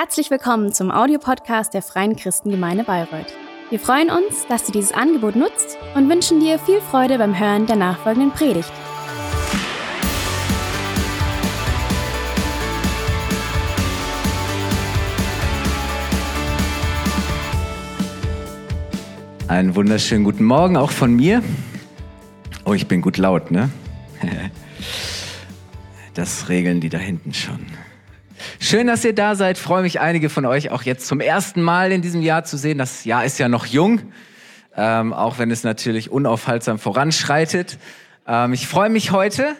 Herzlich willkommen zum Audiopodcast der Freien Christengemeinde Bayreuth. Wir freuen uns, dass du dieses Angebot nutzt und wünschen dir viel Freude beim Hören der nachfolgenden Predigt. Einen wunderschönen guten Morgen auch von mir. Oh, ich bin gut laut, ne? Das regeln die da hinten schon. Schön, dass ihr da seid. Freue mich, einige von euch auch jetzt zum ersten Mal in diesem Jahr zu sehen. Das Jahr ist ja noch jung, ähm, auch wenn es natürlich unaufhaltsam voranschreitet. Ähm, ich freue mich heute,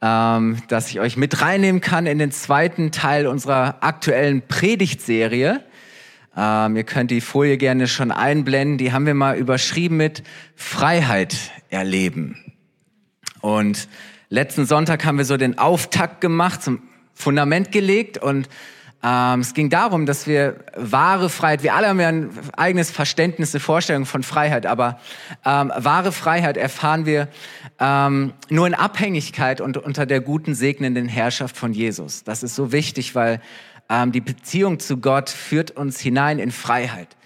ähm, dass ich euch mit reinnehmen kann in den zweiten Teil unserer aktuellen Predigtserie. Ähm, ihr könnt die Folie gerne schon einblenden. Die haben wir mal überschrieben mit Freiheit erleben. Und letzten Sonntag haben wir so den Auftakt gemacht, zum Fundament gelegt und ähm, es ging darum, dass wir wahre Freiheit, wir alle haben ja ein eigenes Verständnis, eine Vorstellung von Freiheit, aber ähm, wahre Freiheit erfahren wir ähm, nur in Abhängigkeit und unter der guten, segnenden Herrschaft von Jesus. Das ist so wichtig, weil ähm, die Beziehung zu Gott führt uns hinein in Freiheit.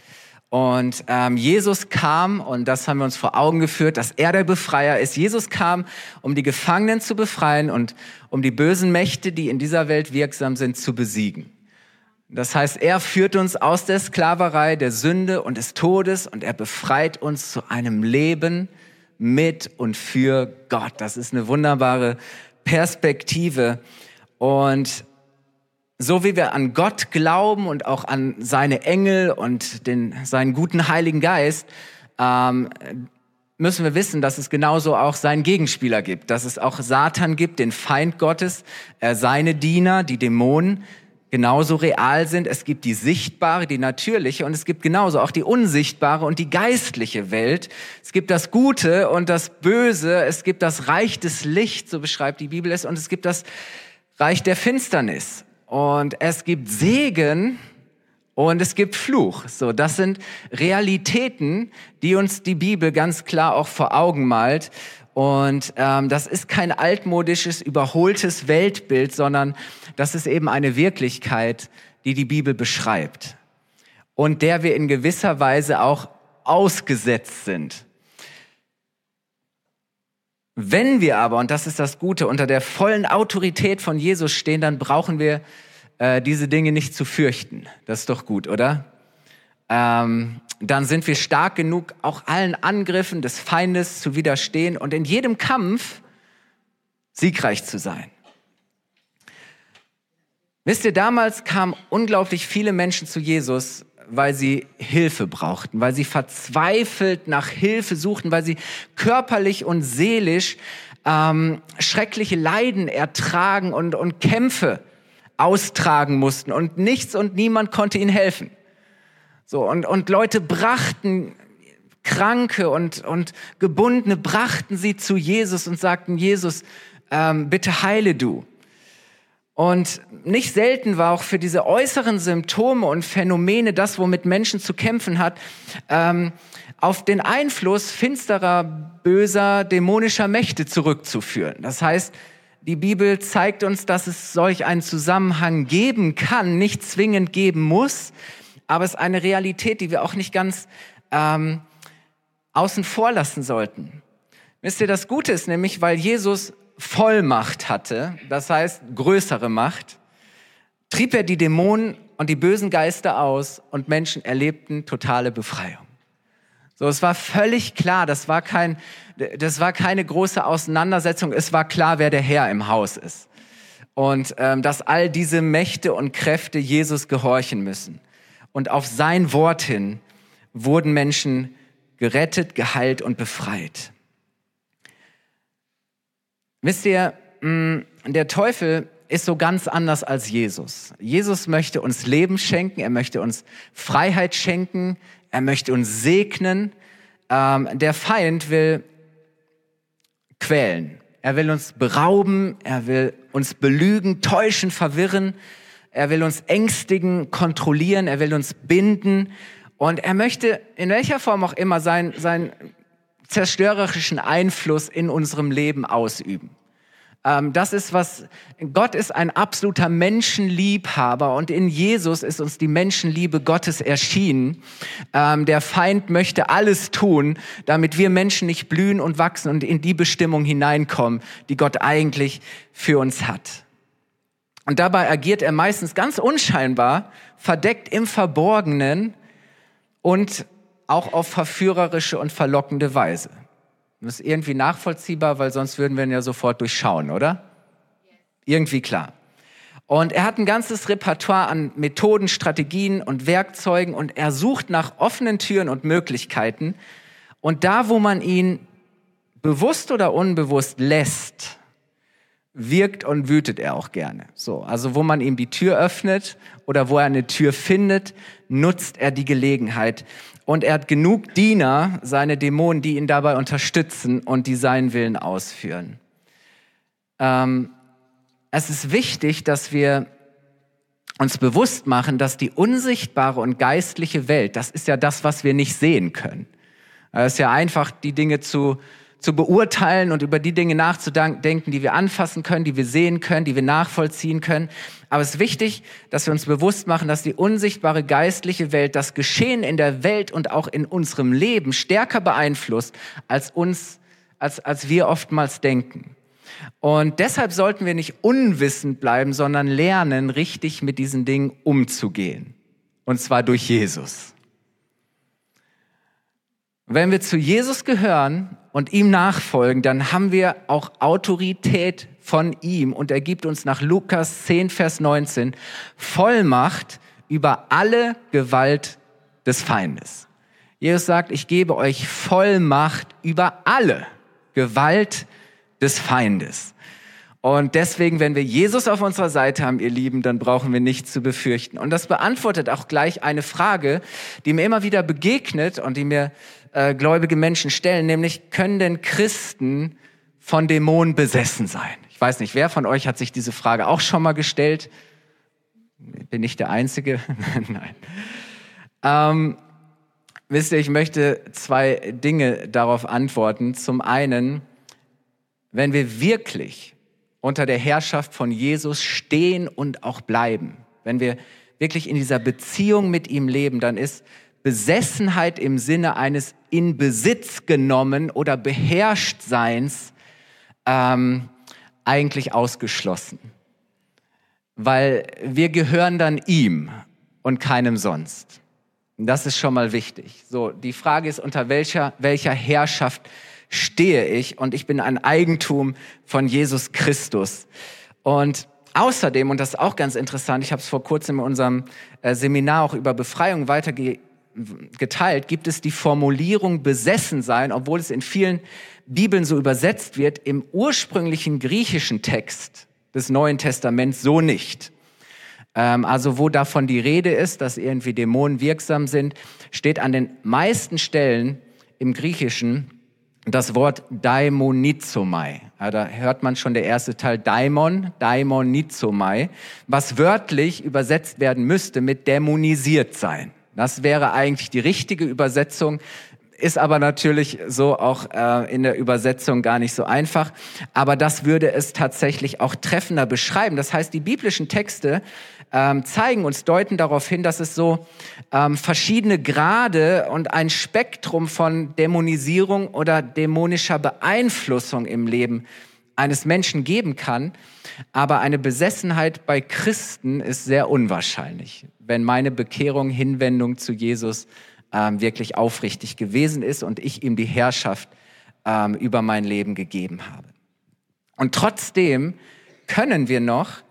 Und ähm, Jesus kam, und das haben wir uns vor Augen geführt, dass er der Befreier ist. Jesus kam, um die Gefangenen zu befreien und um die bösen Mächte, die in dieser Welt wirksam sind, zu besiegen. Das heißt, er führt uns aus der Sklaverei, der Sünde und des Todes und er befreit uns zu einem Leben mit und für Gott. Das ist eine wunderbare Perspektive. Und so wie wir an Gott glauben und auch an seine Engel und den, seinen guten Heiligen Geist, ähm, müssen wir wissen, dass es genauso auch seinen Gegenspieler gibt, dass es auch Satan gibt, den Feind Gottes, äh, seine Diener, die Dämonen, genauso real sind. Es gibt die sichtbare, die natürliche und es gibt genauso auch die unsichtbare und die geistliche Welt. Es gibt das Gute und das Böse, es gibt das Reich des Lichts, so beschreibt die Bibel es, und es gibt das Reich der Finsternis. Und es gibt Segen und es gibt Fluch. So, das sind Realitäten, die uns die Bibel ganz klar auch vor Augen malt. Und ähm, das ist kein altmodisches, überholtes Weltbild, sondern das ist eben eine Wirklichkeit, die die Bibel beschreibt und der wir in gewisser Weise auch ausgesetzt sind. Wenn wir aber, und das ist das Gute, unter der vollen Autorität von Jesus stehen, dann brauchen wir äh, diese Dinge nicht zu fürchten. Das ist doch gut, oder? Ähm, dann sind wir stark genug, auch allen Angriffen des Feindes zu widerstehen und in jedem Kampf siegreich zu sein. Wisst ihr, damals kamen unglaublich viele Menschen zu Jesus, weil sie Hilfe brauchten, weil sie verzweifelt nach Hilfe suchten, weil sie körperlich und seelisch ähm, schreckliche Leiden ertragen und, und Kämpfe austragen mussten und nichts und niemand konnte ihnen helfen. So, und, und Leute brachten Kranke und, und Gebundene, brachten sie zu Jesus und sagten, Jesus, ähm, bitte heile du. Und nicht selten war auch für diese äußeren Symptome und Phänomene das, womit Menschen zu kämpfen hat, ähm, auf den Einfluss finsterer, böser, dämonischer Mächte zurückzuführen. Das heißt, die Bibel zeigt uns, dass es solch einen Zusammenhang geben kann, nicht zwingend geben muss, aber es ist eine Realität, die wir auch nicht ganz ähm, außen vor lassen sollten. Wisst ihr, das Gute ist nämlich, weil Jesus Vollmacht hatte, das heißt größere Macht, trieb er die Dämonen und die bösen Geister aus und Menschen erlebten totale Befreiung. So, es war völlig klar, das war kein, das war keine große Auseinandersetzung, es war klar, wer der Herr im Haus ist. Und ähm, dass all diese Mächte und Kräfte Jesus gehorchen müssen. Und auf sein Wort hin wurden Menschen gerettet, geheilt und befreit. Wisst ihr, mm, der Teufel ist so ganz anders als Jesus. Jesus möchte uns Leben schenken, er möchte uns Freiheit schenken, er möchte uns segnen. Ähm, der Feind will quälen. Er will uns berauben, er will uns belügen, täuschen, verwirren. Er will uns ängstigen, kontrollieren, er will uns binden. Und er möchte in welcher Form auch immer seinen, seinen zerstörerischen Einfluss in unserem Leben ausüben. Ähm, das ist was, Gott ist ein absoluter Menschenliebhaber und in Jesus ist uns die Menschenliebe Gottes erschienen. Ähm, der Feind möchte alles tun, damit wir Menschen nicht blühen und wachsen und in die Bestimmung hineinkommen, die Gott eigentlich für uns hat. Und dabei agiert er meistens ganz unscheinbar, verdeckt im Verborgenen und auch auf verführerische und verlockende Weise. Das ist irgendwie nachvollziehbar, weil sonst würden wir ihn ja sofort durchschauen, oder? Irgendwie klar. Und er hat ein ganzes Repertoire an Methoden, Strategien und Werkzeugen und er sucht nach offenen Türen und Möglichkeiten. Und da, wo man ihn bewusst oder unbewusst lässt, wirkt und wütet er auch gerne. So, also wo man ihm die Tür öffnet oder wo er eine Tür findet, nutzt er die Gelegenheit. Und er hat genug Diener, seine Dämonen, die ihn dabei unterstützen und die seinen Willen ausführen. Ähm, es ist wichtig, dass wir uns bewusst machen, dass die unsichtbare und geistliche Welt, das ist ja das, was wir nicht sehen können. Es ist ja einfach, die Dinge zu zu beurteilen und über die Dinge nachzudenken, die wir anfassen können, die wir sehen können, die wir nachvollziehen können. Aber es ist wichtig, dass wir uns bewusst machen, dass die unsichtbare geistliche Welt das Geschehen in der Welt und auch in unserem Leben stärker beeinflusst, als uns, als, als wir oftmals denken. Und deshalb sollten wir nicht unwissend bleiben, sondern lernen, richtig mit diesen Dingen umzugehen. Und zwar durch Jesus. Wenn wir zu Jesus gehören und ihm nachfolgen, dann haben wir auch Autorität von ihm und er gibt uns nach Lukas 10, Vers 19 Vollmacht über alle Gewalt des Feindes. Jesus sagt, ich gebe euch Vollmacht über alle Gewalt des Feindes. Und deswegen, wenn wir Jesus auf unserer Seite haben, ihr Lieben, dann brauchen wir nichts zu befürchten. Und das beantwortet auch gleich eine Frage, die mir immer wieder begegnet und die mir äh, gläubige Menschen stellen, nämlich können denn Christen von Dämonen besessen sein? Ich weiß nicht, wer von euch hat sich diese Frage auch schon mal gestellt? Bin ich der Einzige? Nein. Ähm, wisst ihr, ich möchte zwei Dinge darauf antworten. Zum einen, wenn wir wirklich unter der Herrschaft von Jesus stehen und auch bleiben, wenn wir wirklich in dieser Beziehung mit ihm leben, dann ist Besessenheit im Sinne eines in Besitz genommen oder beherrscht Seins ähm, eigentlich ausgeschlossen. Weil wir gehören dann ihm und keinem sonst. Das ist schon mal wichtig. So, die Frage ist, unter welcher, welcher Herrschaft stehe ich? Und ich bin ein Eigentum von Jesus Christus. Und außerdem, und das ist auch ganz interessant, ich habe es vor kurzem in unserem äh, Seminar auch über Befreiung weitergegeben, geteilt, gibt es die Formulierung besessen sein, obwohl es in vielen Bibeln so übersetzt wird, im ursprünglichen griechischen Text des Neuen Testaments so nicht. Ähm, also wo davon die Rede ist, dass irgendwie Dämonen wirksam sind, steht an den meisten Stellen im Griechischen das Wort Daimonizomai. Ja, da hört man schon der erste Teil Daimon, Daimonizomai, was wörtlich übersetzt werden müsste mit dämonisiert sein. Das wäre eigentlich die richtige Übersetzung, ist aber natürlich so auch äh, in der Übersetzung gar nicht so einfach. Aber das würde es tatsächlich auch treffender beschreiben. Das heißt, die biblischen Texte ähm, zeigen uns, deuten darauf hin, dass es so ähm, verschiedene Grade und ein Spektrum von Dämonisierung oder dämonischer Beeinflussung im Leben eines Menschen geben kann. Aber eine Besessenheit bei Christen ist sehr unwahrscheinlich, wenn meine Bekehrung, Hinwendung zu Jesus ähm, wirklich aufrichtig gewesen ist und ich ihm die Herrschaft ähm, über mein Leben gegeben habe. Und trotzdem können wir noch,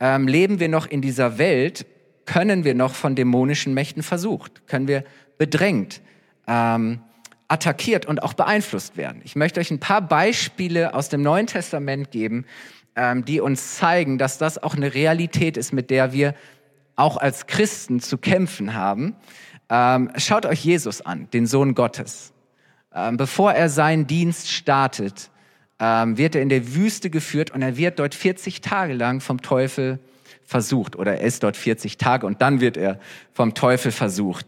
ähm, leben wir noch in dieser Welt, können wir noch von dämonischen Mächten versucht, können wir bedrängt, ähm, attackiert und auch beeinflusst werden. Ich möchte euch ein paar Beispiele aus dem Neuen Testament geben, ähm, die uns zeigen, dass das auch eine Realität ist, mit der wir auch als Christen zu kämpfen haben. Ähm, schaut euch Jesus an, den Sohn Gottes. Ähm, bevor er seinen Dienst startet, ähm, wird er in der Wüste geführt und er wird dort 40 Tage lang vom Teufel versucht oder er ist dort 40 Tage und dann wird er vom Teufel versucht.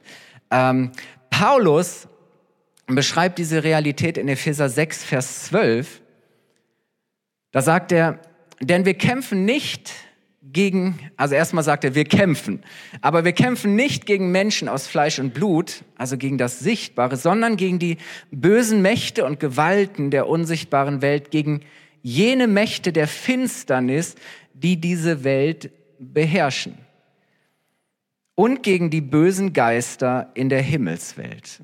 Ähm, Paulus beschreibt diese Realität in Epheser 6, Vers 12. Da sagt er, denn wir kämpfen nicht gegen, also erstmal sagt er, wir kämpfen. Aber wir kämpfen nicht gegen Menschen aus Fleisch und Blut, also gegen das Sichtbare, sondern gegen die bösen Mächte und Gewalten der unsichtbaren Welt, gegen jene Mächte der Finsternis, die diese Welt beherrschen. Und gegen die bösen Geister in der Himmelswelt.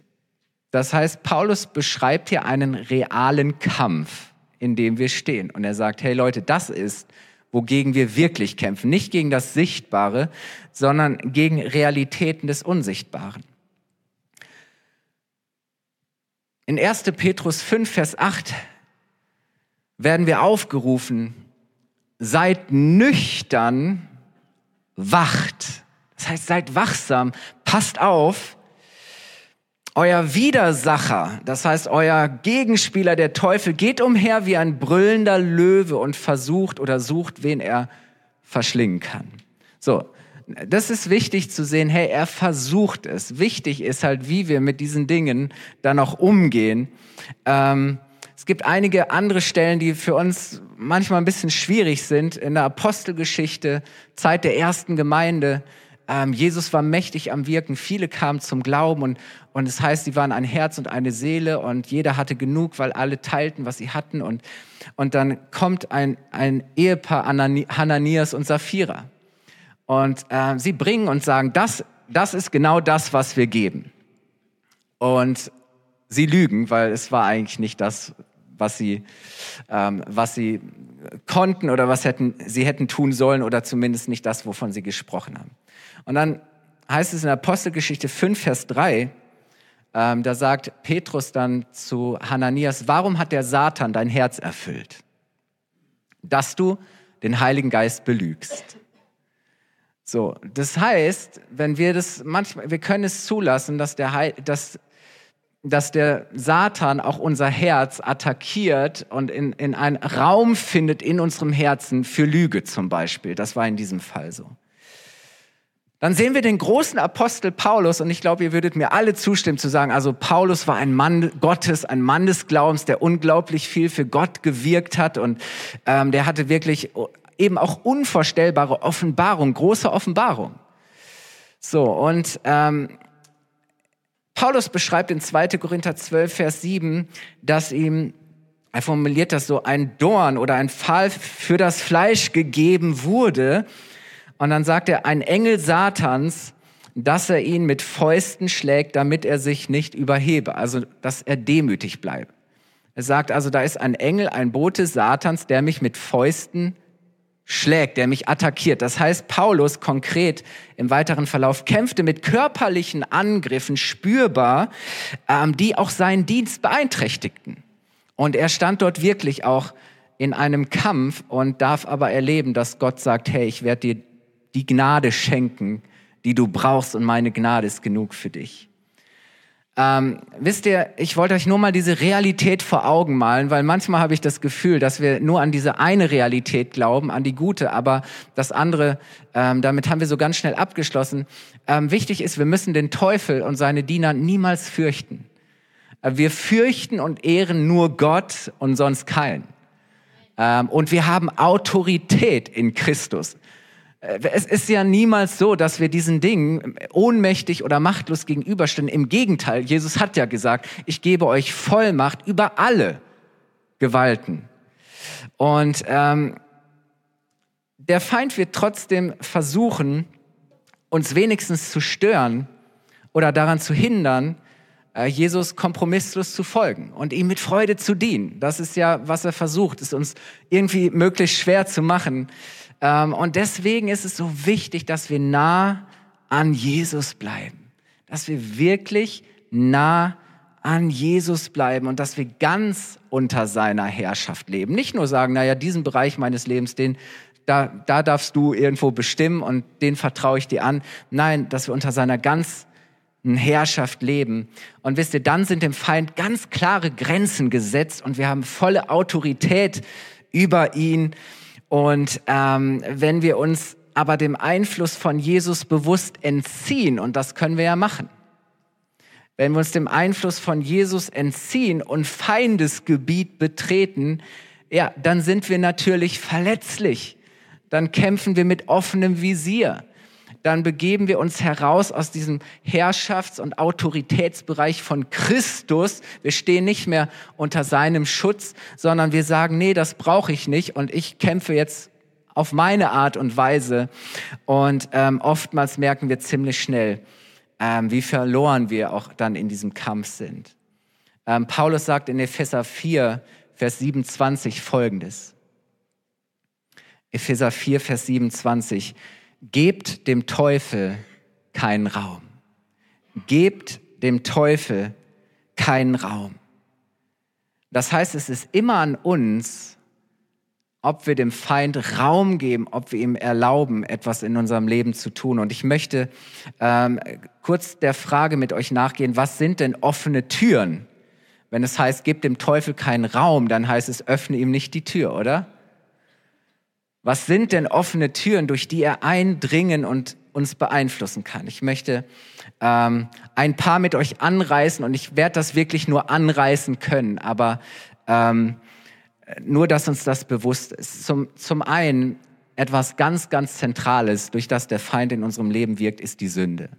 Das heißt, Paulus beschreibt hier einen realen Kampf, in dem wir stehen. Und er sagt, hey Leute, das ist wogegen wir wirklich kämpfen. Nicht gegen das Sichtbare, sondern gegen Realitäten des Unsichtbaren. In 1. Petrus 5, Vers 8 werden wir aufgerufen, seid nüchtern, wacht. Das heißt, seid wachsam, passt auf, euer Widersacher, das heißt euer Gegenspieler, der Teufel, geht umher wie ein brüllender Löwe und versucht oder sucht, wen er verschlingen kann. So, das ist wichtig zu sehen, hey, er versucht es. Wichtig ist halt, wie wir mit diesen Dingen dann auch umgehen. Ähm, es gibt einige andere Stellen, die für uns manchmal ein bisschen schwierig sind. In der Apostelgeschichte, Zeit der ersten Gemeinde, ähm, Jesus war mächtig am Wirken, viele kamen zum Glauben und, und es heißt, sie waren ein Herz und eine Seele und jeder hatte genug, weil alle teilten, was sie hatten. Und, und dann kommt ein, ein Ehepaar, Hananias und Sapphira. Und äh, sie bringen und sagen, das, das ist genau das, was wir geben. Und sie lügen, weil es war eigentlich nicht das, was sie, ähm, was sie konnten oder was hätten, sie hätten tun sollen oder zumindest nicht das, wovon sie gesprochen haben. Und dann heißt es in Apostelgeschichte 5, Vers 3, ähm, da sagt Petrus dann zu Hananias, warum hat der Satan dein Herz erfüllt? Dass du den Heiligen Geist belügst. So, das heißt, wenn wir das manchmal, wir können es zulassen, dass der, Heil, dass, dass der Satan auch unser Herz attackiert und in, in einen Raum findet in unserem Herzen für Lüge zum Beispiel. Das war in diesem Fall so. Dann sehen wir den großen Apostel Paulus und ich glaube, ihr würdet mir alle zustimmen zu sagen, also Paulus war ein Mann Gottes, ein Mann des Glaubens, der unglaublich viel für Gott gewirkt hat und ähm, der hatte wirklich eben auch unvorstellbare Offenbarung, große Offenbarung. So, und ähm, Paulus beschreibt in 2. Korinther 12, Vers 7, dass ihm, er formuliert das so, ein Dorn oder ein Pfahl für das Fleisch gegeben wurde, und dann sagt er, ein Engel Satans, dass er ihn mit Fäusten schlägt, damit er sich nicht überhebe, also dass er demütig bleibe. Er sagt also, da ist ein Engel, ein Bote Satans, der mich mit Fäusten schlägt, der mich attackiert. Das heißt, Paulus konkret im weiteren Verlauf kämpfte mit körperlichen Angriffen spürbar, ähm, die auch seinen Dienst beeinträchtigten. Und er stand dort wirklich auch in einem Kampf und darf aber erleben, dass Gott sagt, hey, ich werde dir die Gnade schenken, die du brauchst und meine Gnade ist genug für dich. Ähm, wisst ihr, ich wollte euch nur mal diese Realität vor Augen malen, weil manchmal habe ich das Gefühl, dass wir nur an diese eine Realität glauben, an die gute, aber das andere, ähm, damit haben wir so ganz schnell abgeschlossen. Ähm, wichtig ist, wir müssen den Teufel und seine Diener niemals fürchten. Äh, wir fürchten und ehren nur Gott und sonst keinen. Ähm, und wir haben Autorität in Christus. Äh, es ist ja niemals so, dass wir diesen Dingen ohnmächtig oder machtlos gegenüberstehen. Im Gegenteil, Jesus hat ja gesagt, ich gebe euch Vollmacht über alle Gewalten. Und ähm, der Feind wird trotzdem versuchen, uns wenigstens zu stören oder daran zu hindern, Jesus kompromisslos zu folgen und ihm mit Freude zu dienen. Das ist ja, was er versucht, es uns irgendwie möglichst schwer zu machen. Ähm, und deswegen ist es so wichtig, dass wir nah an Jesus bleiben. Dass wir wirklich nah an Jesus bleiben und dass wir ganz unter seiner Herrschaft leben. Nicht nur sagen, naja, diesen Bereich meines Lebens, den, da, da darfst du irgendwo bestimmen und den vertraue ich dir an. Nein, dass wir unter seiner ganzen Herrschaft leben. Und wisst ihr, dann sind dem Feind ganz klare Grenzen gesetzt und wir haben volle Autorität über ihn. Und ähm, wenn wir uns aber dem Einfluss von Jesus bewusst entziehen, und das können wir ja machen, wenn wir uns dem Einfluss von Jesus entziehen und Feindesgebiet betreten, ja, dann sind wir natürlich verletzlich. Dann kämpfen wir mit offenem Visier. Dann begeben wir uns heraus aus diesem Herrschafts- und Autoritätsbereich von Christus. Wir stehen nicht mehr unter seinem Schutz, sondern wir sagen, nee, das brauche ich nicht und ich kämpfe jetzt auf meine Art und Weise. Und ähm, oftmals merken wir ziemlich schnell, ähm, wie verloren wir auch dann in diesem Kampf sind. Ähm, Paulus sagt in Epheser 4, Vers 27 folgendes. Epheser 4, Vers 27. Gebt dem Teufel keinen Raum. Gebt dem Teufel keinen Raum. Das heißt, es ist immer an uns, ob wir dem Feind Raum geben, ob wir ihm erlauben, etwas in unserem Leben zu tun. Und ich möchte ähm, kurz der Frage mit euch nachgehen, was sind denn offene Türen? Wenn es heißt, gib dem Teufel keinen Raum, dann heißt es, öffne ihm nicht die Tür, oder? Was sind denn offene Türen, durch die er eindringen und uns beeinflussen kann? Ich möchte ähm, ein paar mit euch anreißen und ich werde das wirklich nur anreißen können, aber ähm, nur, dass uns das bewusst ist. Zum, zum einen etwas ganz, ganz Zentrales, durch das der Feind in unserem Leben wirkt, ist die Sünde.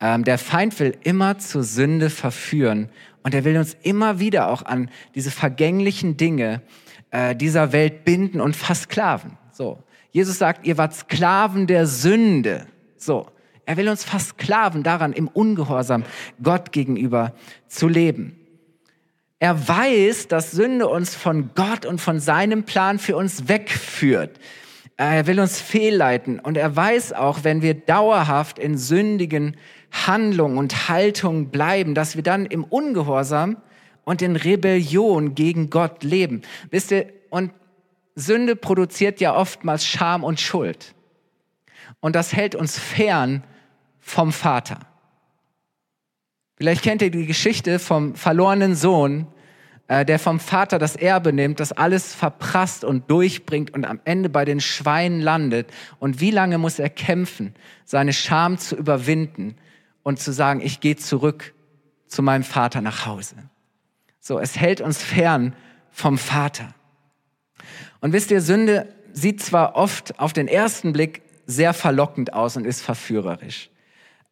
Ähm, der Feind will immer zur Sünde verführen und er will uns immer wieder auch an diese vergänglichen Dinge äh, dieser Welt binden und versklaven. So. Jesus sagt, ihr wart Sklaven der Sünde. So. Er will uns versklaven daran, im Ungehorsam Gott gegenüber zu leben. Er weiß, dass Sünde uns von Gott und von seinem Plan für uns wegführt. Er will uns fehlleiten und er weiß auch, wenn wir dauerhaft in sündigen Handlungen und Haltungen bleiben, dass wir dann im Ungehorsam und in Rebellion gegen Gott leben. Wisst ihr, und Sünde produziert ja oftmals Scham und Schuld. Und das hält uns fern vom Vater. Vielleicht kennt ihr die Geschichte vom verlorenen Sohn, äh, der vom Vater das Erbe nimmt, das alles verprasst und durchbringt und am Ende bei den Schweinen landet. Und wie lange muss er kämpfen, seine Scham zu überwinden, und zu sagen, ich gehe zurück zu meinem Vater nach Hause. So, es hält uns fern vom Vater. Und wisst ihr, Sünde sieht zwar oft auf den ersten Blick sehr verlockend aus und ist verführerisch.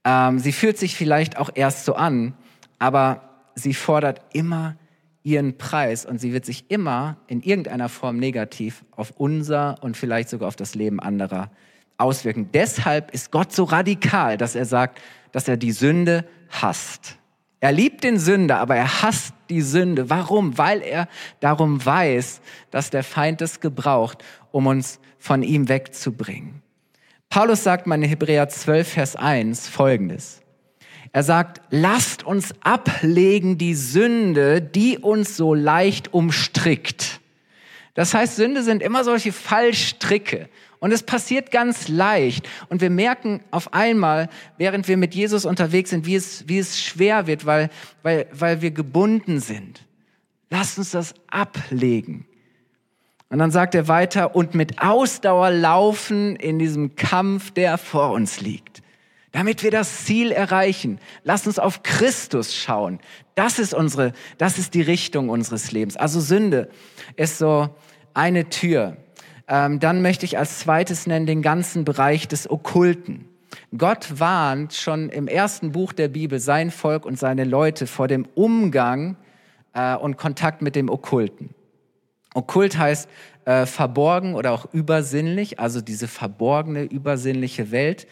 Ähm, sie fühlt sich vielleicht auch erst so an, aber sie fordert immer ihren Preis und sie wird sich immer in irgendeiner Form negativ auf unser und vielleicht sogar auf das Leben anderer auswirken. Deshalb ist Gott so radikal, dass er sagt, dass er die Sünde hasst. Er liebt den Sünder, aber er hasst die Sünde. Warum? Weil er darum weiß, dass der Feind es gebraucht, um uns von ihm wegzubringen. Paulus sagt mal in Hebräer 12, Vers 1 folgendes. Er sagt, lasst uns ablegen die Sünde, die uns so leicht umstrickt. Das heißt, Sünde sind immer solche Fallstricke. Und es passiert ganz leicht. Und wir merken auf einmal, während wir mit Jesus unterwegs sind, wie es, wie es schwer wird, weil, weil, weil wir gebunden sind. Lasst uns das ablegen. Und dann sagt er weiter, und mit Ausdauer laufen in diesem Kampf, der vor uns liegt. Damit wir das Ziel erreichen. Lasst uns auf Christus schauen. Das ist unsere, das ist die Richtung unseres Lebens. Also Sünde ist so eine Tür. Ähm, dann möchte ich als zweites nennen den ganzen Bereich des Okkulten. Gott warnt schon im ersten Buch der Bibel sein Volk und seine Leute vor dem Umgang äh, und Kontakt mit dem Okkulten. Okkult heißt äh, verborgen oder auch übersinnlich, also diese verborgene, übersinnliche Welt.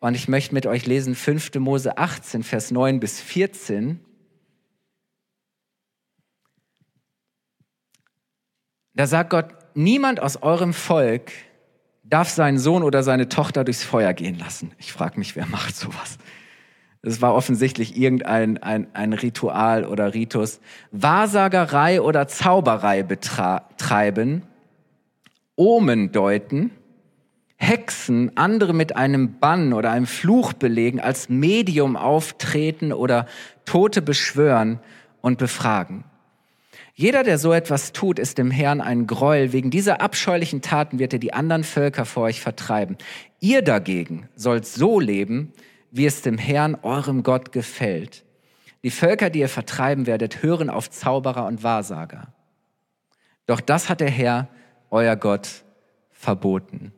Und ich möchte mit euch lesen 5. Mose 18, Vers 9 bis 14. Da sagt Gott, niemand aus eurem Volk darf seinen Sohn oder seine Tochter durchs Feuer gehen lassen. Ich frage mich, wer macht sowas? Es war offensichtlich irgendein ein, ein Ritual oder Ritus. Wahrsagerei oder Zauberei betreiben, Omen deuten, Hexen andere mit einem Bann oder einem Fluch belegen, als Medium auftreten oder Tote beschwören und befragen. Jeder, der so etwas tut, ist dem Herrn ein Gräuel. Wegen dieser abscheulichen Taten wird er die anderen Völker vor euch vertreiben. Ihr dagegen sollt so leben, wie es dem Herrn, eurem Gott, gefällt. Die Völker, die ihr vertreiben werdet, hören auf Zauberer und Wahrsager. Doch das hat der Herr, euer Gott, verboten.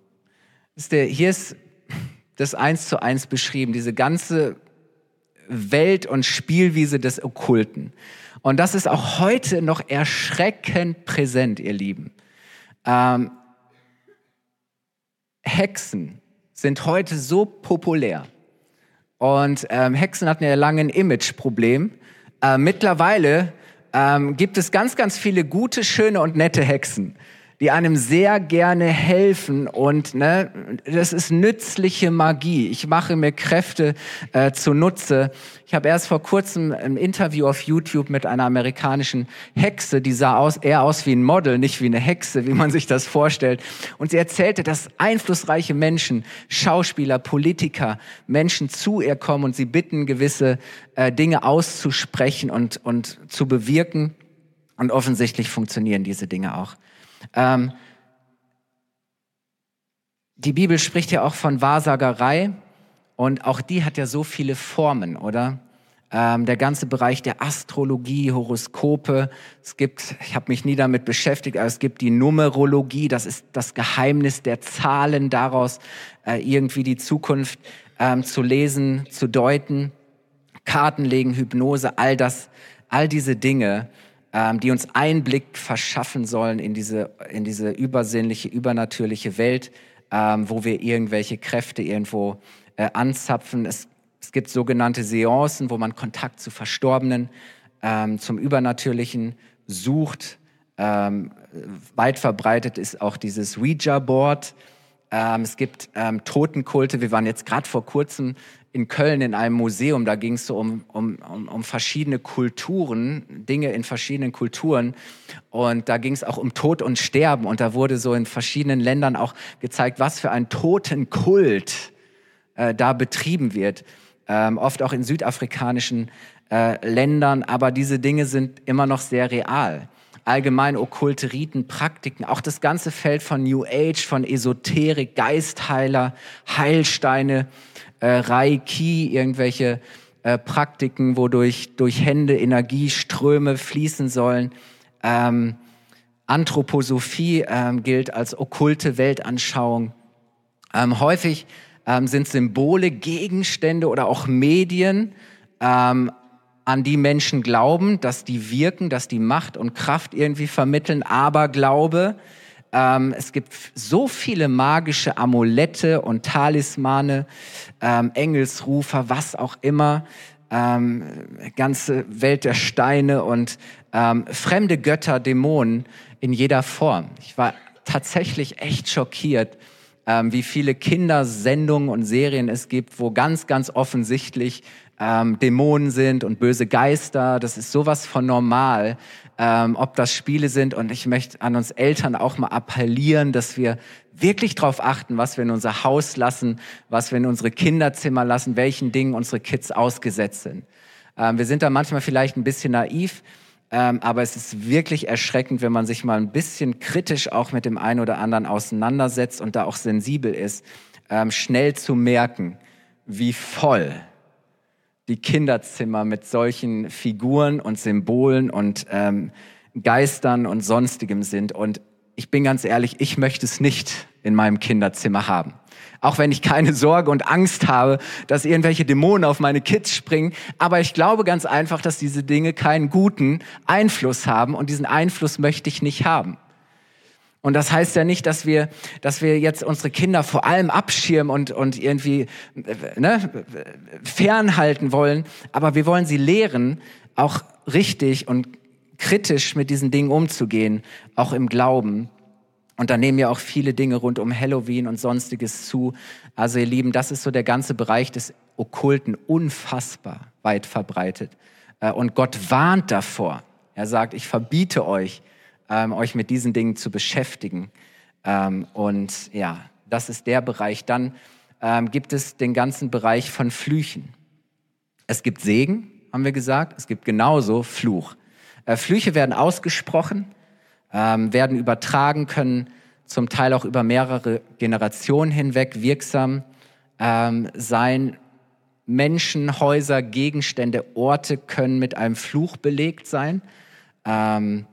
Hier ist das eins zu eins beschrieben, diese ganze Welt und Spielwiese des Okkulten. Und das ist auch heute noch erschreckend präsent, ihr Lieben. Ähm, Hexen sind heute so populär. Und ähm, Hexen hatten ja lange ein Imageproblem. Äh, mittlerweile ähm, gibt es ganz, ganz viele gute, schöne und nette Hexen die einem sehr gerne helfen und ne, das ist nützliche Magie. Ich mache mir Kräfte äh, zunutze. Ich habe erst vor kurzem ein Interview auf YouTube mit einer amerikanischen Hexe, die sah aus, eher aus wie ein Model, nicht wie eine Hexe, wie man sich das vorstellt. Und sie erzählte, dass einflussreiche Menschen, Schauspieler, Politiker, Menschen zu ihr kommen und sie bitten, gewisse äh, Dinge auszusprechen und, und zu bewirken. Und offensichtlich funktionieren diese Dinge auch. Ähm, die Bibel spricht ja auch von Wahrsagerei und auch die hat ja so viele Formen, oder? Ähm, der ganze Bereich der Astrologie, Horoskope. Es gibt, ich habe mich nie damit beschäftigt, aber es gibt die Numerologie, das ist das Geheimnis der Zahlen, daraus äh, irgendwie die Zukunft ähm, zu lesen, zu deuten. Kartenlegen, Hypnose, all das, all diese Dinge ähm, die uns Einblick verschaffen sollen in diese, in diese übersinnliche, übernatürliche Welt, ähm, wo wir irgendwelche Kräfte irgendwo äh, anzapfen. Es, es gibt sogenannte Seancen, wo man Kontakt zu Verstorbenen, ähm, zum Übernatürlichen sucht. Ähm, weit verbreitet ist auch dieses Ouija-Board. Ähm, es gibt ähm, Totenkulte. Wir waren jetzt gerade vor kurzem in Köln in einem Museum, da ging es so um, um, um, um verschiedene Kulturen, Dinge in verschiedenen Kulturen. Und da ging es auch um Tod und Sterben. Und da wurde so in verschiedenen Ländern auch gezeigt, was für ein Totenkult äh, da betrieben wird. Ähm, oft auch in südafrikanischen äh, Ländern. Aber diese Dinge sind immer noch sehr real allgemein okkulte Riten, Praktiken, auch das ganze Feld von New Age, von Esoterik, Geistheiler, Heilsteine, äh, Reiki, irgendwelche äh, Praktiken, wodurch durch Hände Energieströme fließen sollen. Ähm, Anthroposophie ähm, gilt als okkulte Weltanschauung. Ähm, häufig ähm, sind Symbole, Gegenstände oder auch Medien, ähm, an die Menschen glauben, dass die wirken, dass die Macht und Kraft irgendwie vermitteln, aber Glaube ähm, es gibt so viele magische Amulette und Talismane, ähm, Engelsrufer, was auch immer. Ähm, ganze Welt der Steine und ähm, fremde Götter, Dämonen in jeder Form. Ich war tatsächlich echt schockiert, ähm, wie viele Kindersendungen und Serien es gibt, wo ganz, ganz offensichtlich ähm, Dämonen sind und böse Geister. Das ist sowas von normal, ähm, ob das Spiele sind. Und ich möchte an uns Eltern auch mal appellieren, dass wir wirklich darauf achten, was wir in unser Haus lassen, was wir in unsere Kinderzimmer lassen, welchen Dingen unsere Kids ausgesetzt sind. Ähm, wir sind da manchmal vielleicht ein bisschen naiv, ähm, aber es ist wirklich erschreckend, wenn man sich mal ein bisschen kritisch auch mit dem einen oder anderen auseinandersetzt und da auch sensibel ist, ähm, schnell zu merken, wie voll die Kinderzimmer mit solchen Figuren und Symbolen und ähm, Geistern und sonstigem sind. Und ich bin ganz ehrlich, ich möchte es nicht in meinem Kinderzimmer haben. Auch wenn ich keine Sorge und Angst habe, dass irgendwelche Dämonen auf meine Kids springen. Aber ich glaube ganz einfach, dass diese Dinge keinen guten Einfluss haben und diesen Einfluss möchte ich nicht haben. Und das heißt ja nicht, dass wir, dass wir jetzt unsere Kinder vor allem abschirmen und, und irgendwie ne, fernhalten wollen, aber wir wollen sie lehren, auch richtig und kritisch mit diesen Dingen umzugehen, auch im Glauben. Und da nehmen ja auch viele Dinge rund um Halloween und sonstiges zu. Also ihr Lieben, das ist so der ganze Bereich des Okkulten, unfassbar weit verbreitet. Äh, und Gott warnt davor. Er sagt, ich verbiete euch, ähm, euch mit diesen Dingen zu beschäftigen. Ähm, und ja, das ist der Bereich. Dann ähm, gibt es den ganzen Bereich von Flüchen. Es gibt Segen, haben wir gesagt. Es gibt genauso Fluch. Äh, Flüche werden ausgesprochen, ähm, werden übertragen, können zum Teil auch über mehrere Generationen hinweg wirksam ähm, sein. Menschen, Häuser, Gegenstände, Orte können mit einem Fluch belegt sein. Ähm,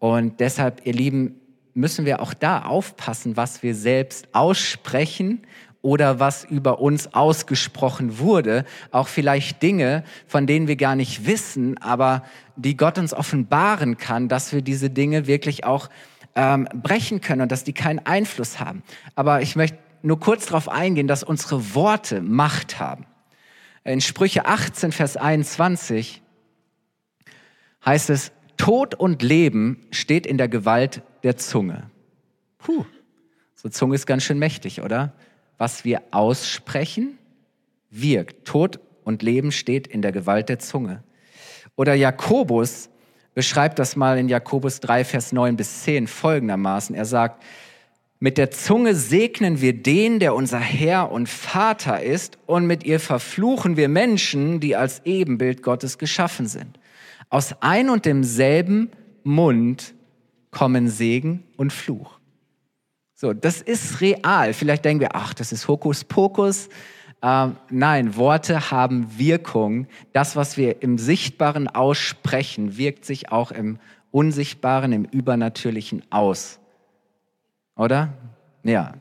Und deshalb, ihr Lieben, müssen wir auch da aufpassen, was wir selbst aussprechen oder was über uns ausgesprochen wurde. Auch vielleicht Dinge, von denen wir gar nicht wissen, aber die Gott uns offenbaren kann, dass wir diese Dinge wirklich auch ähm, brechen können und dass die keinen Einfluss haben. Aber ich möchte nur kurz darauf eingehen, dass unsere Worte Macht haben. In Sprüche 18, Vers 21 heißt es, Tod und Leben steht in der Gewalt der Zunge. Puh, so Zunge ist ganz schön mächtig, oder? Was wir aussprechen, wirkt. Tod und Leben steht in der Gewalt der Zunge. Oder Jakobus beschreibt das mal in Jakobus 3, Vers 9 bis 10 folgendermaßen. Er sagt, mit der Zunge segnen wir den, der unser Herr und Vater ist, und mit ihr verfluchen wir Menschen, die als Ebenbild Gottes geschaffen sind. Aus ein und demselben Mund kommen Segen und Fluch. So, das ist real. Vielleicht denken wir, ach, das ist Hokuspokus. Ähm, nein, Worte haben Wirkung. Das, was wir im Sichtbaren aussprechen, wirkt sich auch im Unsichtbaren, im Übernatürlichen aus. Oder? Ja.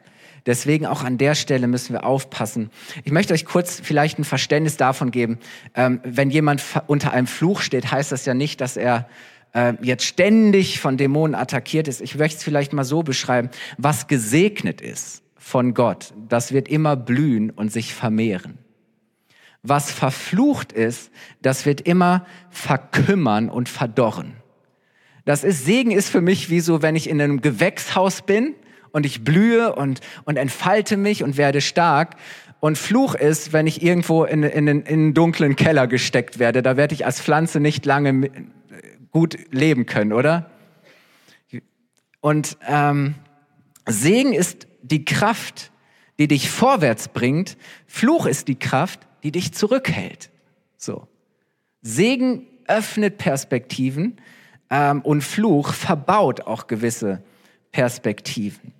Deswegen auch an der Stelle müssen wir aufpassen. Ich möchte euch kurz vielleicht ein Verständnis davon geben. Ähm, wenn jemand unter einem Fluch steht, heißt das ja nicht, dass er äh, jetzt ständig von Dämonen attackiert ist. Ich möchte es vielleicht mal so beschreiben, was gesegnet ist von Gott, das wird immer blühen und sich vermehren. Was verflucht ist, das wird immer verkümmern und verdorren. Das ist, Segen ist für mich wie so, wenn ich in einem Gewächshaus bin und ich blühe und, und entfalte mich und werde stark. Und Fluch ist, wenn ich irgendwo in, in, in einen dunklen Keller gesteckt werde. Da werde ich als Pflanze nicht lange gut leben können, oder? Und ähm, Segen ist die Kraft, die dich vorwärts bringt. Fluch ist die Kraft, die dich zurückhält. So. Segen öffnet Perspektiven ähm, und Fluch verbaut auch gewisse Perspektiven.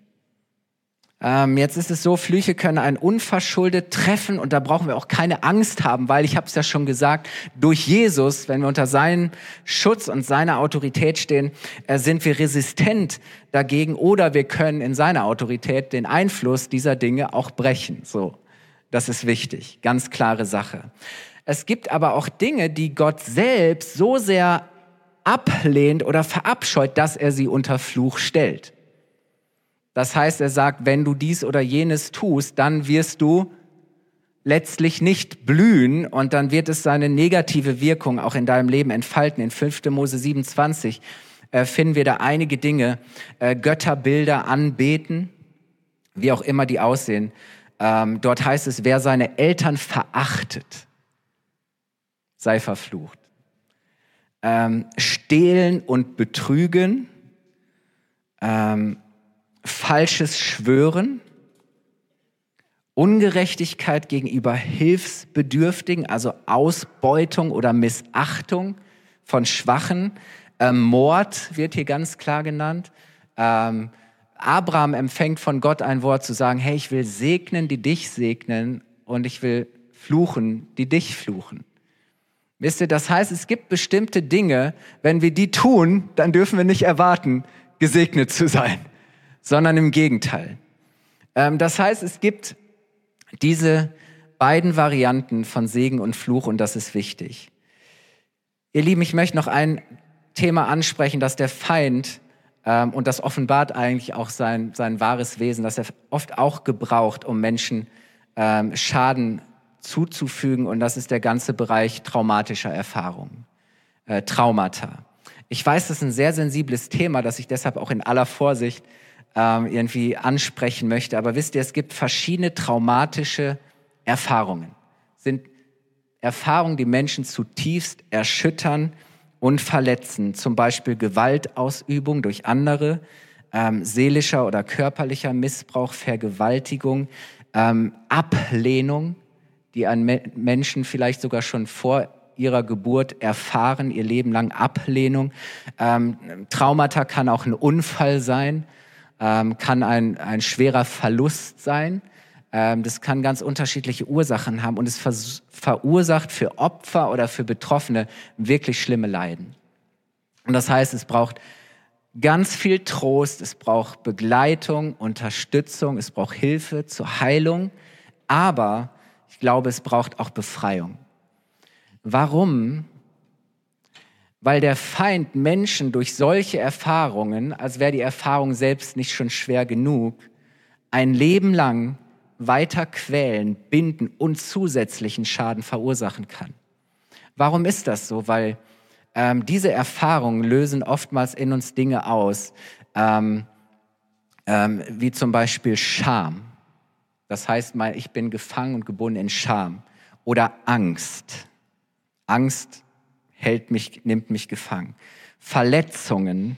Ähm, jetzt ist es so, Flüche können einen unverschuldet treffen und da brauchen wir auch keine Angst haben, weil ich habe es ja schon gesagt, durch Jesus, wenn wir unter seinem Schutz und seiner Autorität stehen, äh, sind wir resistent dagegen oder wir können in seiner Autorität den Einfluss dieser Dinge auch brechen. So, das ist wichtig, ganz klare Sache. Es gibt aber auch Dinge, die Gott selbst so sehr ablehnt oder verabscheut, dass er sie unter Fluch stellt. Das heißt, er sagt, wenn du dies oder jenes tust, dann wirst du letztlich nicht blühen und dann wird es seine negative Wirkung auch in deinem Leben entfalten. In 5. Mose 27 äh, finden wir da einige Dinge, äh, Götterbilder anbeten, wie auch immer die aussehen. Ähm, dort heißt es, wer seine Eltern verachtet, sei verflucht. Ähm, stehlen und betrügen, ähm, falsches Schwören, Ungerechtigkeit gegenüber Hilfsbedürftigen, also Ausbeutung oder Missachtung von Schwachen, ähm, Mord wird hier ganz klar genannt. Ähm, Abraham empfängt von Gott ein Wort zu sagen, hey, ich will segnen, die dich segnen und ich will fluchen, die dich fluchen. Wisst ihr, das heißt, es gibt bestimmte Dinge, wenn wir die tun, dann dürfen wir nicht erwarten, gesegnet zu sein sondern im Gegenteil. Ähm, das heißt, es gibt diese beiden Varianten von Segen und Fluch und das ist wichtig. Ihr Lieben, ich möchte noch ein Thema ansprechen, dass der Feind, ähm, und das offenbart eigentlich auch sein, sein wahres Wesen, dass er oft auch gebraucht, um Menschen ähm, Schaden zuzufügen und das ist der ganze Bereich traumatischer Erfahrungen, äh, Traumata. Ich weiß, das ist ein sehr sensibles Thema, das ich deshalb auch in aller Vorsicht ähm, irgendwie ansprechen möchte. Aber wisst ihr, es gibt verschiedene traumatische Erfahrungen. Sind Erfahrungen, die Menschen zutiefst erschüttern und verletzen. Zum Beispiel Gewaltausübung durch andere, ähm, seelischer oder körperlicher Missbrauch, Vergewaltigung, ähm, Ablehnung, die an Me Menschen vielleicht sogar schon vor ihrer Geburt erfahren, ihr Leben lang Ablehnung. Ähm, Traumata kann auch ein Unfall sein ähm, kann ein, ein schwerer Verlust sein. Ähm, das kann ganz unterschiedliche Ursachen haben und es ver verursacht für Opfer oder für Betroffene wirklich schlimme Leiden. Und das heißt, es braucht ganz viel Trost, es braucht Begleitung, Unterstützung, es braucht Hilfe zur Heilung, aber ich glaube, es braucht auch Befreiung. Warum? Weil der Feind Menschen durch solche Erfahrungen, als wäre die Erfahrung selbst nicht schon schwer genug, ein Leben lang weiter quälen, binden und zusätzlichen Schaden verursachen kann. Warum ist das so? Weil ähm, diese Erfahrungen lösen oftmals in uns Dinge aus, ähm, ähm, wie zum Beispiel Scham. Das heißt mal, ich bin gefangen und gebunden in Scham. Oder Angst. Angst hält mich, nimmt mich gefangen. Verletzungen,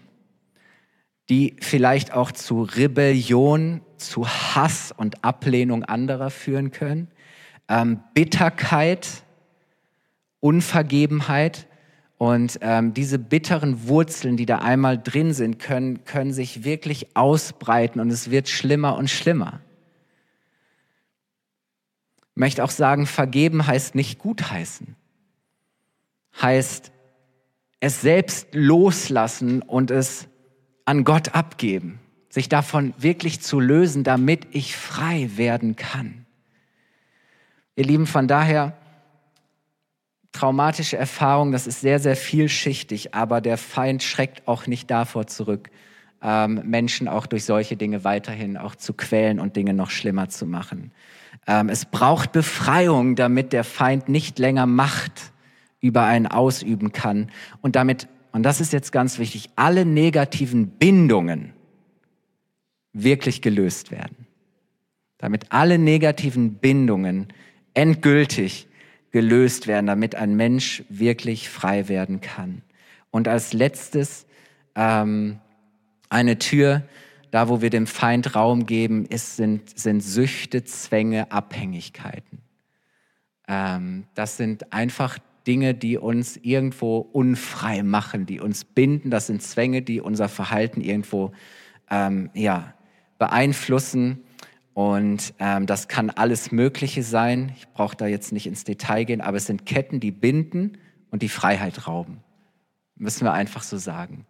die vielleicht auch zu Rebellion, zu Hass und Ablehnung anderer führen können. Ähm, Bitterkeit, Unvergebenheit. Und ähm, diese bitteren Wurzeln, die da einmal drin sind, können, können sich wirklich ausbreiten und es wird schlimmer und schlimmer. Ich möchte auch sagen, vergeben heißt nicht gutheißen. Heißt es selbst loslassen und es an Gott abgeben. Sich davon wirklich zu lösen, damit ich frei werden kann. Ihr Lieben, von daher, traumatische Erfahrung, das ist sehr, sehr vielschichtig, aber der Feind schreckt auch nicht davor zurück, ähm, Menschen auch durch solche Dinge weiterhin auch zu quälen und Dinge noch schlimmer zu machen. Ähm, es braucht Befreiung, damit der Feind nicht länger Macht über einen ausüben kann und damit, und das ist jetzt ganz wichtig, alle negativen Bindungen wirklich gelöst werden. Damit alle negativen Bindungen endgültig gelöst werden, damit ein Mensch wirklich frei werden kann. Und als letztes ähm, eine Tür, da wo wir dem Feind Raum geben, ist, sind, sind Süchte, Zwänge, Abhängigkeiten. Ähm, das sind einfach Dinge, die uns irgendwo unfrei machen, die uns binden. Das sind Zwänge, die unser Verhalten irgendwo ähm, ja, beeinflussen. Und ähm, das kann alles Mögliche sein. Ich brauche da jetzt nicht ins Detail gehen, aber es sind Ketten, die binden und die Freiheit rauben. Müssen wir einfach so sagen.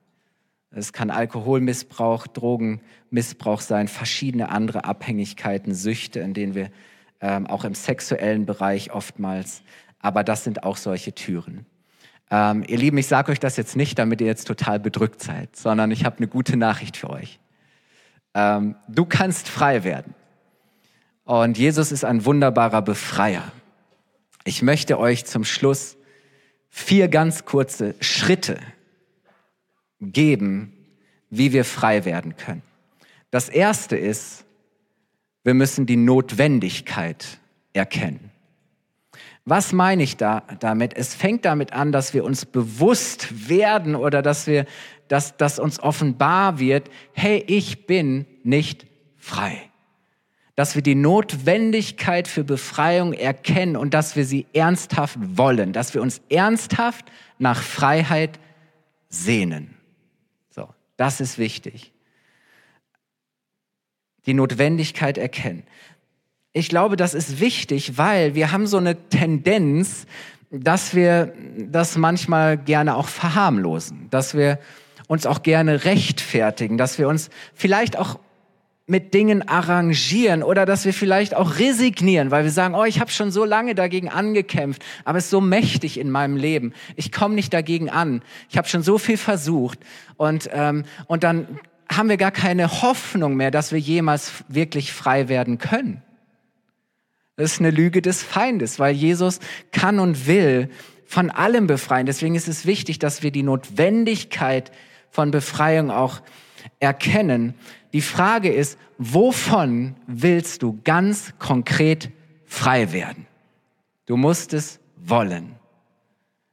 Es kann Alkoholmissbrauch, Drogenmissbrauch sein, verschiedene andere Abhängigkeiten, Süchte, in denen wir ähm, auch im sexuellen Bereich oftmals, aber das sind auch solche Türen. Ähm, ihr Lieben, ich sage euch das jetzt nicht, damit ihr jetzt total bedrückt seid, sondern ich habe eine gute Nachricht für euch. Ähm, du kannst frei werden. Und Jesus ist ein wunderbarer Befreier. Ich möchte euch zum Schluss vier ganz kurze Schritte geben, wie wir frei werden können. Das erste ist, wir müssen die Notwendigkeit erkennen. Was meine ich da damit? Es fängt damit an, dass wir uns bewusst werden oder dass wir, dass, dass uns offenbar wird, hey, ich bin nicht frei dass wir die Notwendigkeit für Befreiung erkennen und dass wir sie ernsthaft wollen, dass wir uns ernsthaft nach Freiheit sehnen. So, das ist wichtig. Die Notwendigkeit erkennen. Ich glaube, das ist wichtig, weil wir haben so eine Tendenz, dass wir das manchmal gerne auch verharmlosen, dass wir uns auch gerne rechtfertigen, dass wir uns vielleicht auch mit Dingen arrangieren oder dass wir vielleicht auch resignieren, weil wir sagen, oh, ich habe schon so lange dagegen angekämpft, aber es ist so mächtig in meinem Leben. Ich komme nicht dagegen an. Ich habe schon so viel versucht und ähm, und dann haben wir gar keine Hoffnung mehr, dass wir jemals wirklich frei werden können. Das ist eine Lüge des Feindes, weil Jesus kann und will von allem befreien. Deswegen ist es wichtig, dass wir die Notwendigkeit von Befreiung auch erkennen. Die Frage ist, wovon willst du ganz konkret frei werden? Du musst es wollen.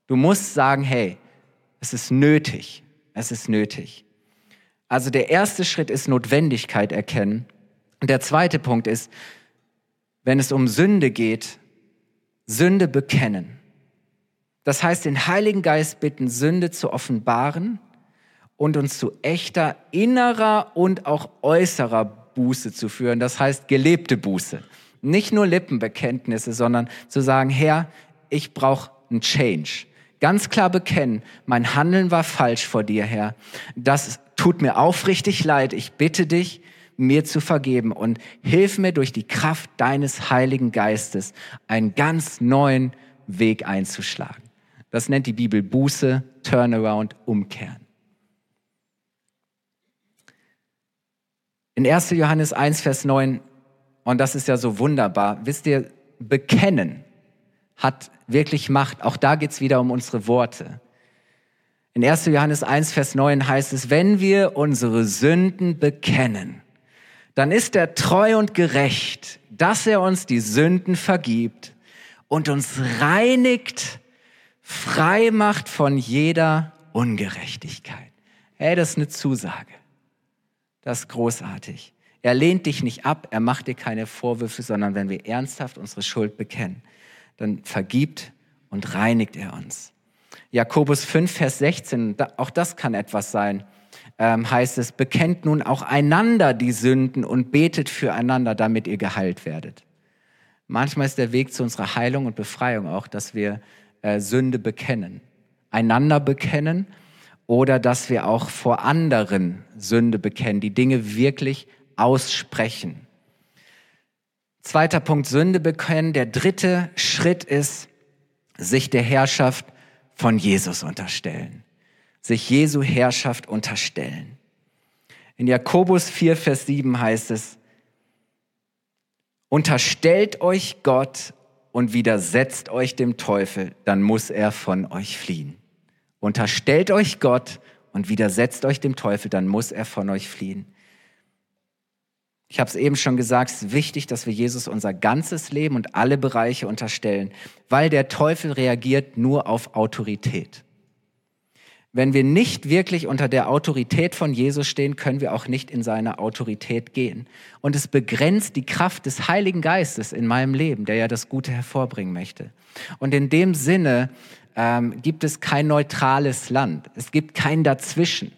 Du musst sagen, hey, es ist nötig. Es ist nötig. Also der erste Schritt ist Notwendigkeit erkennen. Und der zweite Punkt ist, wenn es um Sünde geht, Sünde bekennen. Das heißt, den Heiligen Geist bitten, Sünde zu offenbaren und uns zu echter innerer und auch äußerer Buße zu führen. Das heißt gelebte Buße. Nicht nur Lippenbekenntnisse, sondern zu sagen, Herr, ich brauche einen Change. Ganz klar bekennen, mein Handeln war falsch vor dir, Herr. Das tut mir aufrichtig leid, ich bitte dich, mir zu vergeben und hilf mir durch die Kraft deines Heiligen Geistes einen ganz neuen Weg einzuschlagen. Das nennt die Bibel Buße, Turnaround, Umkehren. In 1. Johannes 1, Vers 9, und das ist ja so wunderbar, wisst ihr, bekennen hat wirklich Macht. Auch da geht es wieder um unsere Worte. In 1. Johannes 1, Vers 9 heißt es, wenn wir unsere Sünden bekennen, dann ist er treu und gerecht, dass er uns die Sünden vergibt und uns reinigt, frei macht von jeder Ungerechtigkeit. Hey, das ist eine Zusage. Das ist großartig. Er lehnt dich nicht ab, er macht dir keine Vorwürfe, sondern wenn wir ernsthaft unsere Schuld bekennen, dann vergibt und reinigt er uns. Jakobus 5, Vers 16, auch das kann etwas sein, ähm, heißt es, bekennt nun auch einander die Sünden und betet füreinander, damit ihr geheilt werdet. Manchmal ist der Weg zu unserer Heilung und Befreiung auch, dass wir äh, Sünde bekennen, einander bekennen oder dass wir auch vor anderen Sünde bekennen, die Dinge wirklich aussprechen. Zweiter Punkt, Sünde bekennen. Der dritte Schritt ist, sich der Herrschaft von Jesus unterstellen. Sich Jesu Herrschaft unterstellen. In Jakobus 4, Vers 7 heißt es, unterstellt euch Gott und widersetzt euch dem Teufel, dann muss er von euch fliehen. Unterstellt euch Gott und widersetzt euch dem Teufel, dann muss er von euch fliehen. Ich habe es eben schon gesagt, es ist wichtig, dass wir Jesus unser ganzes Leben und alle Bereiche unterstellen, weil der Teufel reagiert nur auf Autorität. Wenn wir nicht wirklich unter der Autorität von Jesus stehen, können wir auch nicht in seine Autorität gehen. Und es begrenzt die Kraft des Heiligen Geistes in meinem Leben, der ja das Gute hervorbringen möchte. Und in dem Sinne ähm, gibt es kein neutrales Land. Es gibt kein Dazwischen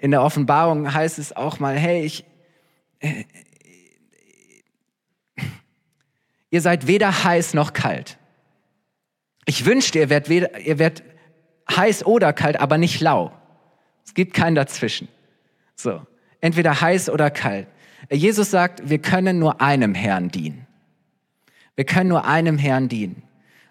in der Offenbarung heißt es auch mal, hey, ich, äh, ihr seid weder heiß noch kalt. Ich wünschte, ihr werdet, ihr werdet heiß oder kalt, aber nicht lau. Es gibt keinen dazwischen. So, entweder heiß oder kalt. Jesus sagt, wir können nur einem Herrn dienen. Wir können nur einem Herrn dienen.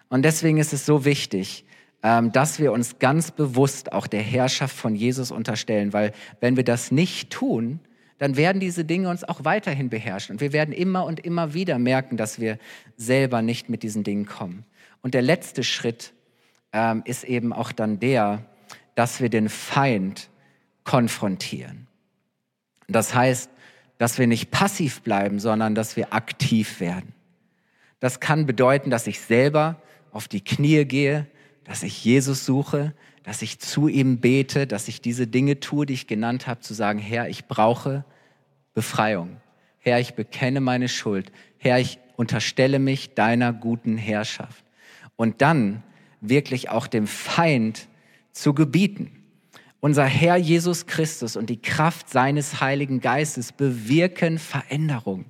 Und deswegen ist es so wichtig, ähm, dass wir uns ganz bewusst auch der Herrschaft von Jesus unterstellen, weil wenn wir das nicht tun, dann werden diese Dinge uns auch weiterhin beherrschen. Und wir werden immer und immer wieder merken, dass wir selber nicht mit diesen Dingen kommen. Und der letzte Schritt ähm, ist eben auch dann der, dass wir den Feind konfrontieren. Das heißt, dass wir nicht passiv bleiben, sondern dass wir aktiv werden. Das kann bedeuten, dass ich selber auf die Knie gehe, dass ich Jesus suche, dass ich zu ihm bete, dass ich diese Dinge tue, die ich genannt habe, zu sagen, Herr, ich brauche Befreiung. Herr, ich bekenne meine Schuld. Herr, ich unterstelle mich deiner guten Herrschaft. Und dann wirklich auch dem Feind zu gebieten. Unser Herr Jesus Christus und die Kraft seines Heiligen Geistes bewirken Veränderung.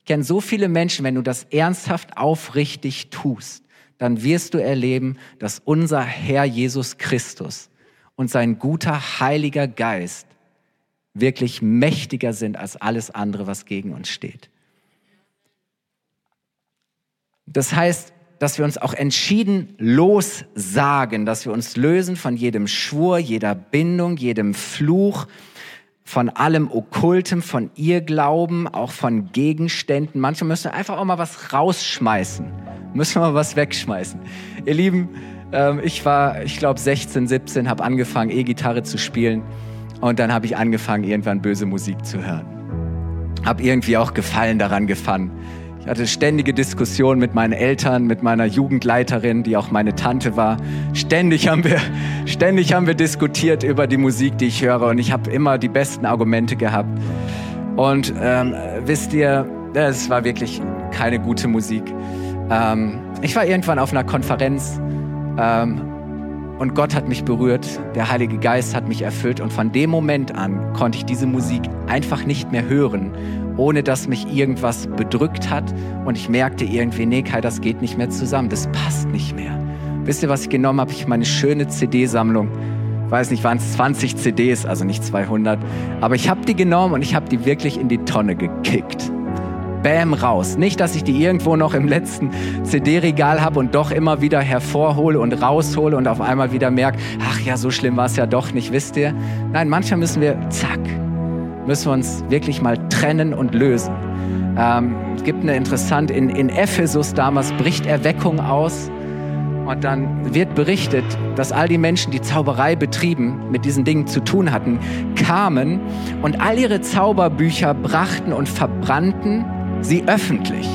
Ich kenne so viele Menschen, wenn du das ernsthaft aufrichtig tust, dann wirst du erleben, dass unser Herr Jesus Christus und sein guter Heiliger Geist wirklich mächtiger sind als alles andere, was gegen uns steht. Das heißt, dass wir uns auch entschieden lossagen, dass wir uns lösen von jedem Schwur, jeder Bindung, jedem Fluch, von allem Okkultem, von Irrglauben, auch von Gegenständen. Manchmal müssen wir einfach auch mal was rausschmeißen müssen wir mal was wegschmeißen. Ihr Lieben, ähm, ich war, ich glaube, 16, 17, habe angefangen, E-Gitarre zu spielen. Und dann habe ich angefangen, irgendwann böse Musik zu hören. Hab irgendwie auch Gefallen daran gefangen. Ich hatte ständige Diskussionen mit meinen Eltern, mit meiner Jugendleiterin, die auch meine Tante war. Ständig haben wir, ständig haben wir diskutiert über die Musik, die ich höre. Und ich habe immer die besten Argumente gehabt. Und ähm, wisst ihr, es war wirklich keine gute Musik. Ähm, ich war irgendwann auf einer Konferenz ähm, und Gott hat mich berührt, der Heilige Geist hat mich erfüllt und von dem Moment an konnte ich diese Musik einfach nicht mehr hören, ohne dass mich irgendwas bedrückt hat und ich merkte irgendwie, nee Kai, das geht nicht mehr zusammen, das passt nicht mehr. Wisst ihr, was ich genommen habe? Ich meine schöne CD-Sammlung weiß nicht, waren es 20 CDs, also nicht 200. Aber ich habe die genommen und ich habe die wirklich in die Tonne gekickt. Bäm, raus. Nicht, dass ich die irgendwo noch im letzten CD-Regal habe und doch immer wieder hervorhole und raushole und auf einmal wieder merke, ach ja, so schlimm war es ja doch nicht, wisst ihr? Nein, manchmal müssen wir, zack, müssen wir uns wirklich mal trennen und lösen. Ähm, es gibt eine interessante, in, in Ephesus damals bricht Erweckung aus und dann wird berichtet, dass all die Menschen, die Zauberei betrieben, mit diesen Dingen zu tun hatten, kamen und all ihre Zauberbücher brachten und verbrannten sie öffentlich.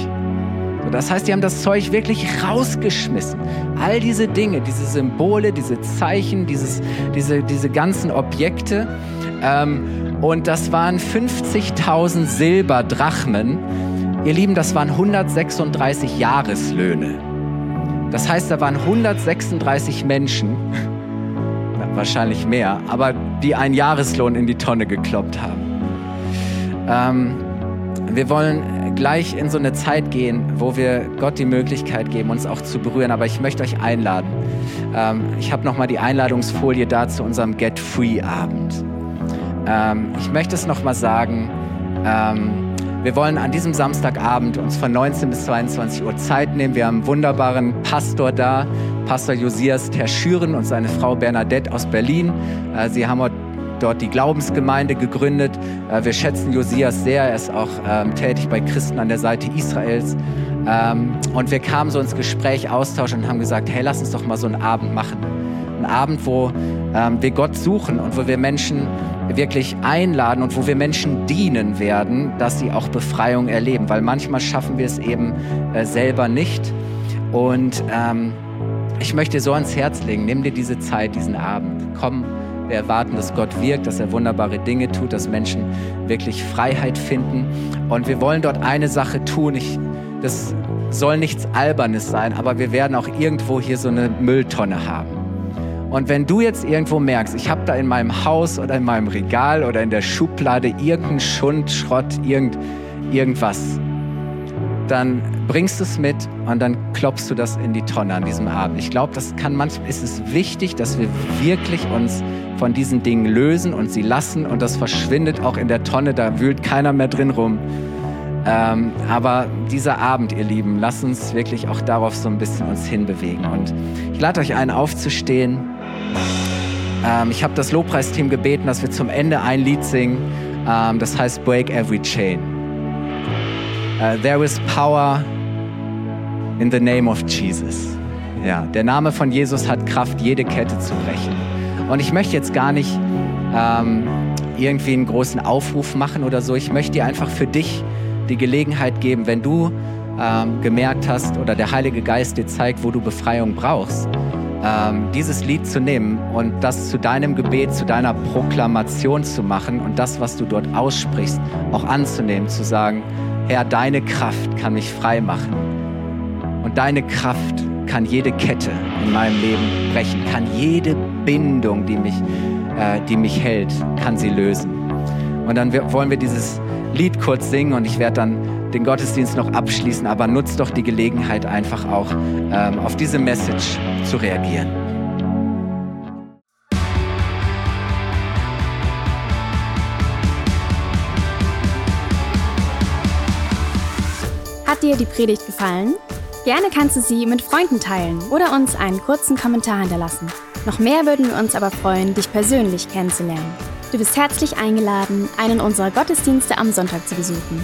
Das heißt, die haben das Zeug wirklich rausgeschmissen. All diese Dinge, diese Symbole, diese Zeichen, dieses, diese, diese ganzen Objekte. Ähm, und das waren 50.000 Silberdrachmen. Ihr Lieben, das waren 136 Jahreslöhne. Das heißt, da waren 136 Menschen, wahrscheinlich mehr, aber die einen Jahreslohn in die Tonne gekloppt haben. Ähm, wir wollen gleich in so eine Zeit gehen, wo wir Gott die Möglichkeit geben, uns auch zu berühren. Aber ich möchte euch einladen. Ähm, ich habe noch mal die Einladungsfolie da zu unserem Get Free Abend. Ähm, ich möchte es noch mal sagen. Ähm, wir wollen an diesem Samstagabend uns von 19 bis 22 Uhr Zeit nehmen. Wir haben einen wunderbaren Pastor da, Pastor Josias Terschüren und seine Frau Bernadette aus Berlin. Äh, sie haben dort die Glaubensgemeinde gegründet. Äh, wir schätzen Josias sehr. Er ist auch ähm, tätig bei Christen an der Seite Israels. Ähm, und wir kamen so ins Gespräch, Austausch und haben gesagt, hey, lass uns doch mal so einen Abend machen. Einen Abend, wo ähm, wir Gott suchen und wo wir Menschen wirklich einladen und wo wir Menschen dienen werden, dass sie auch Befreiung erleben, weil manchmal schaffen wir es eben äh, selber nicht. Und ähm, ich möchte so ans Herz legen, nimm dir diese Zeit, diesen Abend. Komm, wir erwarten, dass Gott wirkt, dass er wunderbare Dinge tut, dass Menschen wirklich Freiheit finden. Und wir wollen dort eine Sache tun. Ich, das soll nichts Albernes sein, aber wir werden auch irgendwo hier so eine Mülltonne haben. Und wenn du jetzt irgendwo merkst, ich habe da in meinem Haus oder in meinem Regal oder in der Schublade irgendeinen Schund, Schrott, irgend, irgendwas, dann bringst du es mit und dann klopfst du das in die Tonne an diesem Abend. Ich glaube, das kann manchmal, ist es wichtig, dass wir wirklich uns von diesen Dingen lösen und sie lassen und das verschwindet auch in der Tonne, da wühlt keiner mehr drin rum. Ähm, aber dieser Abend, ihr Lieben, lasst uns wirklich auch darauf so ein bisschen uns hinbewegen. Und ich lade euch ein, aufzustehen. Ähm, ich habe das Lobpreisteam gebeten, dass wir zum Ende ein Lied singen. Ähm, das heißt Break Every Chain. Uh, there is power in the name of Jesus. Ja, der Name von Jesus hat Kraft, jede Kette zu brechen. Und ich möchte jetzt gar nicht ähm, irgendwie einen großen Aufruf machen oder so. Ich möchte dir einfach für dich die Gelegenheit geben, wenn du ähm, gemerkt hast oder der Heilige Geist dir zeigt, wo du Befreiung brauchst, ähm, dieses Lied zu nehmen und das zu deinem Gebet, zu deiner Proklamation zu machen und das, was du dort aussprichst, auch anzunehmen, zu sagen, Herr, deine Kraft kann mich frei machen und deine Kraft kann jede Kette in meinem Leben brechen, kann jede Bindung, die mich, äh, die mich hält, kann sie lösen. Und dann wollen wir dieses Lied kurz singen und ich werde dann den Gottesdienst noch abschließen, aber nutzt doch die Gelegenheit einfach auch ähm, auf diese Message zu reagieren. Hat dir die Predigt gefallen? Gerne kannst du sie mit Freunden teilen oder uns einen kurzen Kommentar hinterlassen. Noch mehr würden wir uns aber freuen, dich persönlich kennenzulernen. Du bist herzlich eingeladen, einen unserer Gottesdienste am Sonntag zu besuchen.